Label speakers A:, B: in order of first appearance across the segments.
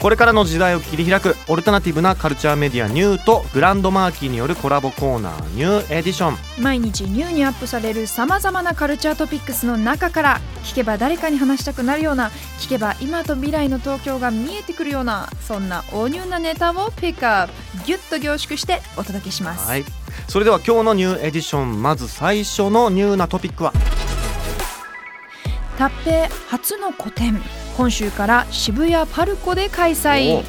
A: これからの時代を切り開くオルタナティブなカルチャーメディアニューとグランドマーキーによるコラボコーナーニューエディション。
B: 毎日ニューにアップされるさまざまなカルチャートピックスの中から聞けば誰かに話したくなるような聞けば今と未来の東京が見えてくるようなそんな大ニューなネタをピックアップギュッと凝縮してお届けします、
A: はい。それでは今日のニューエディションまず最初のニューなトピックは。
B: タッペイ初の個展今週から渋谷パルコで開催。
A: お。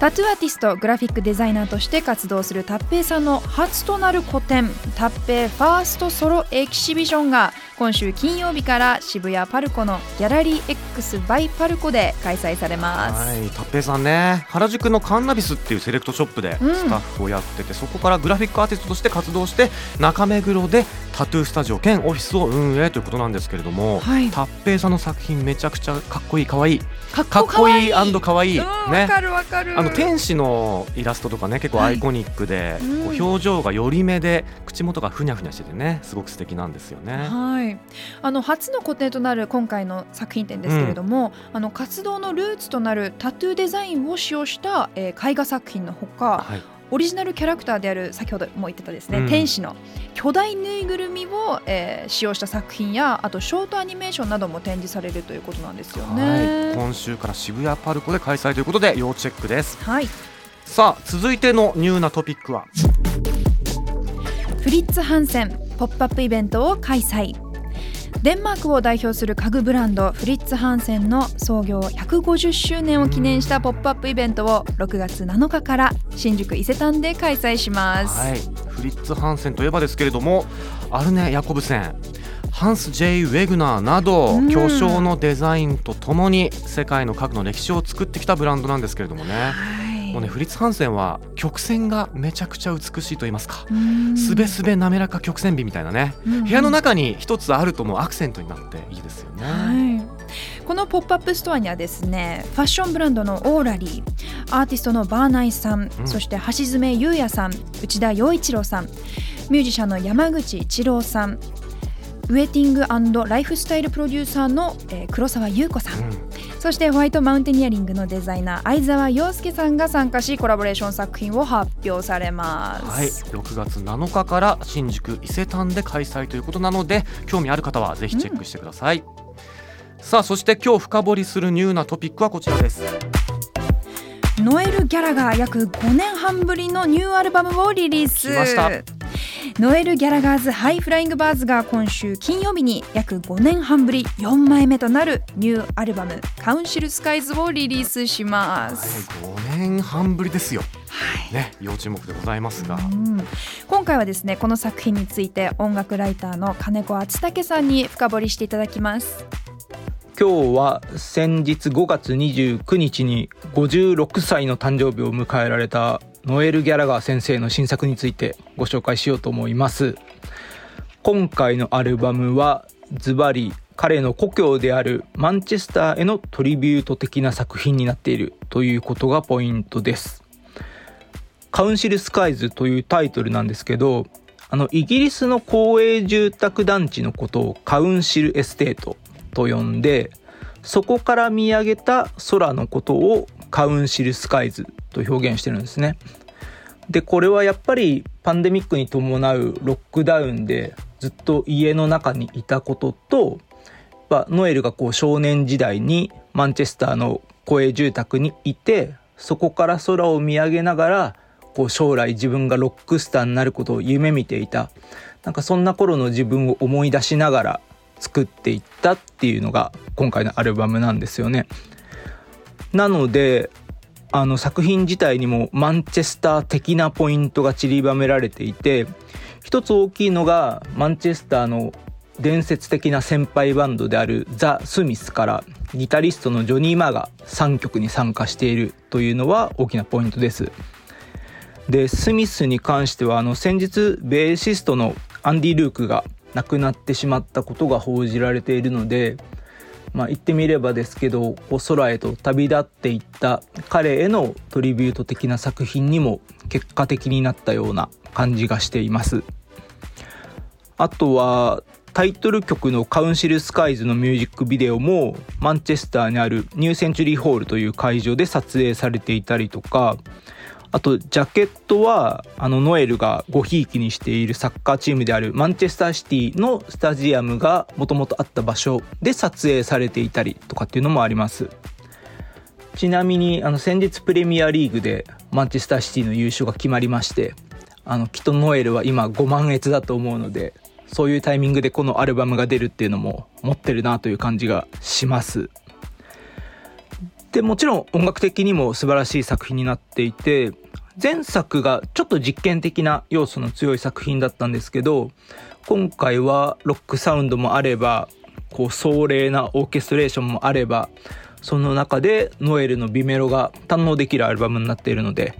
B: タトゥーアーティストグラフィックデザイナーとして活動するタッペイさんの初となる個展タッペイ First Solo Exhibition が今週金曜日から渋谷パルコのギャラリー X バイパルコで開催されます、
A: はい、タッペイさんね。原宿のカンナビスっていうセレクトショップで
B: うん。
A: スタッフをやってて、そこからグラフィックアーティストとして活動して中目黒でタトゥースタジオ兼オフィスを運営ということなんですけれども、
B: はい。
A: タッペイさんの作品めちゃくちゃかっこいいかわいい。
B: か
A: かっこいいかわいい。ね。あの天使のイラストとかね結構アイコニックで、
B: うん。
A: こう表情が寄り目で口元がふにゃふにゃしててねすごく素敵なんですよね。
B: はい、あの初の個展となる今回の作品展ですけれども、あの活動のルーツとなるタトゥーデザインを使用した、えー絵画作品のほか
A: はい、
B: オリジナルキャラクターである先ほども言ってたですね、
A: うん
B: 天使の巨大ぬいぐるみを、えー使用した作品やあとショートアニメーションなども展示されるということなんですよ
A: はい
B: ね。
A: 今週から渋谷パルコで開催ということで要チェックです。
B: はい、
A: さあ続いてのニューなトピックは？
B: フリッツ・ハンセンポップアップイベントを開催。デンマークを代表する家具ブランドフリッツ・ハンセンの創業150周年を記念したポップアップイベントを6月7日から新宿伊勢丹で開催します、
A: はい、フリッツ・ハンセンといえばですけれどもアルネ・ヤコブセンハンス・ジェイ・ウェグナーなど
B: うん。
A: 巨匠のデザインとともに世界の家具の歴史を作ってきたブランドなんですけれどもね。
B: はい
A: もうねフリッツ・ハンセンは曲線がめちゃくちゃ美しいと言いますか。
B: うん。
A: すべすべ滑らか曲線美みたいなね。
B: うん。
A: 部屋の中に一つあるともうアクセントになっていいですよね。
B: はい、このポップアップストアにはですねファッションブランドのオーラリーアーティストのバーナイさん、
A: うん。
B: そして橋爪優也さん内田洋一郎さんミュージシャンの山口一郎さんウェディングライフスタイルプロデューサーの、えー黒沢優子さん、
A: うん
B: そしてホワイトマウンテニアリングのデザイナー相沢洋介さんが参加しコラボレーション作品を発表されます。
A: はい、6月7日から新宿伊勢丹で開催ということなので興味ある方はぜひチェックしてください、さあそして今日深掘りするニューなトピックはこちらです。
B: ノエル・ギャラガーが約5年半ぶりのニューアルバムをリリース。
A: 来ました
B: Noel Gallagher's High Flying Birds が今週金曜日に約5年半ぶり4枚目となるニューアルバム「Council Skies」をリリースします。
A: 5年半ぶりですよ
B: はい
A: ね要注目でございますが
B: うん今回はですねこの作品について音楽ライターの金子敦武さんに深掘りしていただきます。
C: 今日は先日5月29日に56歳の誕生日を迎えられたノエル・ギャラガー先生の新作についてご紹介しようと思います。今回のアルバムはズバリ彼の故郷であるマンチェスターへのトリビュート的な作品になっているということがポイントです。カウンシル・スカイズというタイトルなんですけどあのイギリスの公営住宅団地のことをカウンシル・エステートと呼んでそこから見上げた空のことをカウンシル・スカイズと表現してるんですね。でこれはやっぱりパンデミックに伴うロックダウンでずっと家の中にいたこととやっぱノエルがこう少年時代にマンチェスターの公営住宅にいてそこから空を見上げながらこう将来自分がロックスターになることを夢見ていたなんかそんな頃の自分を思い出しながら作っていったっていうのが今回のアルバムなんですよね。なのであの作品自体にもマンチェスター的なポイントが散りばめられていて一つ大きいのがマンチェスターの伝説的な先輩バンドであるザ・スミスからギタリストのジョニー・マーが3曲に参加しているというのは大きなポイントです。でスミスに関してはあの先日ベーシストのアンディ・ルークが亡くなってしまったことが報じられているのでまあ言ってみればですけどこう空へと旅立っていった彼へのトリビュート的な作品にも結果的になったような感じがしています。あとはタイトル曲の「カウンシル・スカイズ」のミュージックビデオもマンチェスターにあるニューセンチュリーホールという会場で撮影されていたりとかあとジャケットはあのノエルがごひいきにしているサッカーチームであるマンチェスターシティのスタジアムがもともとあった場所で撮影されていたりとかっていうのもあります。ちなみにあの先日プレミアリーグでマンチェスターシティの優勝が決まりましてあのきっとノエルは今5万円だと思うのでそういうタイミングでこのアルバムが出るっていうのも持ってるなという感じがします。でもちろん音楽的にも素晴らしい作品になっていて前作がちょっと実験的な要素の強い作品だったんですけど今回はロックサウンドもあればこう壮麗なオーケストレーションもあればその中でノエルの美メロが堪能できるアルバムになっているので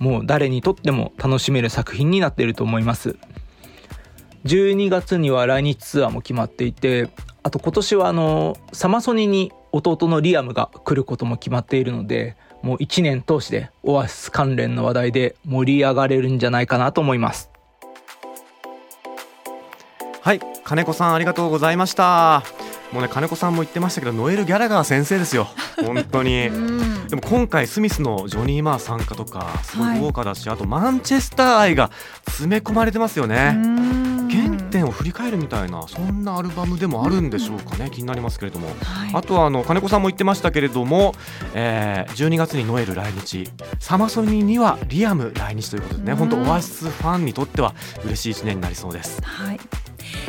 C: もう誰にとっても楽しめる作品になっていると思います。12月には来日ツアーも決まっていてあと今年はあのサマソニに弟のリアムが来ることも決まっているのでもう1年通してオアシス関連の話題で盛り上がれるんじゃないかなと思います。
A: はい金子さんありがとうございました。もうね金子さんも言ってましたけどノエル・ギャラガー先生ですよ。本当に。
B: うん。
A: でも今回スミスのジョニー・マー参加とかすごい豪華だし、あとマンチェスター愛が詰め込まれてますよね、原点を振り返るみたいなそんなアルバムでもあるんでしょうかね、気になりますけれども、あとはあの金子さんも言ってましたけれども、えー、12月にノエル来日。サマソニにはリアム来日ということでね、
B: うん。
A: 本当オアシスファンにとっては嬉しい1年になりそうです。
B: はい。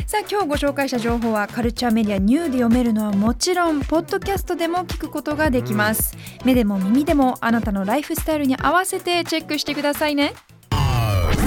B: さあ今日ご紹介した情報はカルチャーメディアニューで読めるのはもちろんポッドキャストでも聞くことができます、目でも耳でもあなたのライフスタイルに合わせてチェックしてくださいね